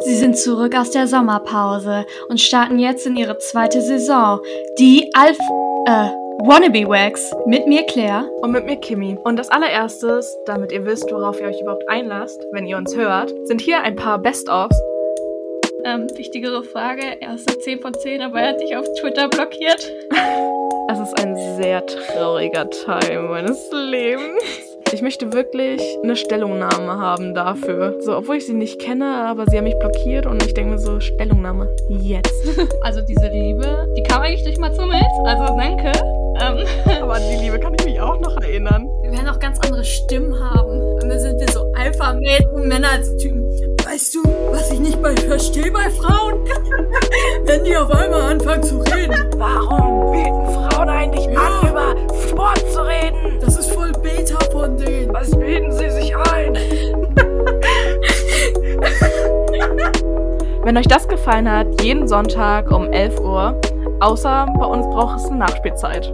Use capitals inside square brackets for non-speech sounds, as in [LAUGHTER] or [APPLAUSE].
Sie sind zurück aus der Sommerpause und starten jetzt in ihre zweite Saison. Die Alf... äh... Wannabe Wax mit mir Claire und mit mir Kimi. Und als allererstes, damit ihr wisst, worauf ihr euch überhaupt einlasst, wenn ihr uns hört, sind hier ein paar Best-ofs. Ähm, wichtigere Frage, er ist eine 10 von 10, aber er hat dich auf Twitter blockiert. [LAUGHS] Es ist ein sehr trauriger Teil meines Lebens. Ich möchte wirklich eine Stellungnahme haben dafür. So, obwohl ich sie nicht kenne, aber sie haben mich blockiert und ich denke mir so, Stellungnahme, jetzt. [LAUGHS] Also diese Liebe, die kam eigentlich durch Mats Hummels, also danke. Ähm. [LAUGHS] Aber an die Liebe kann ich mich auch noch erinnern. Wir werden auch ganz andere Stimmen haben. Und dann sind wir so Alpha-Mädchen, Männer als Typen. Weißt du, was ich nicht mal verstehe bei Frauen? [LAUGHS] Wenn die auf einmal anfangen zu reden. Warum Wenn euch das gefallen hat, jeden Sonntag um 11 Uhr, außer bei uns braucht es eine Nachspielzeit.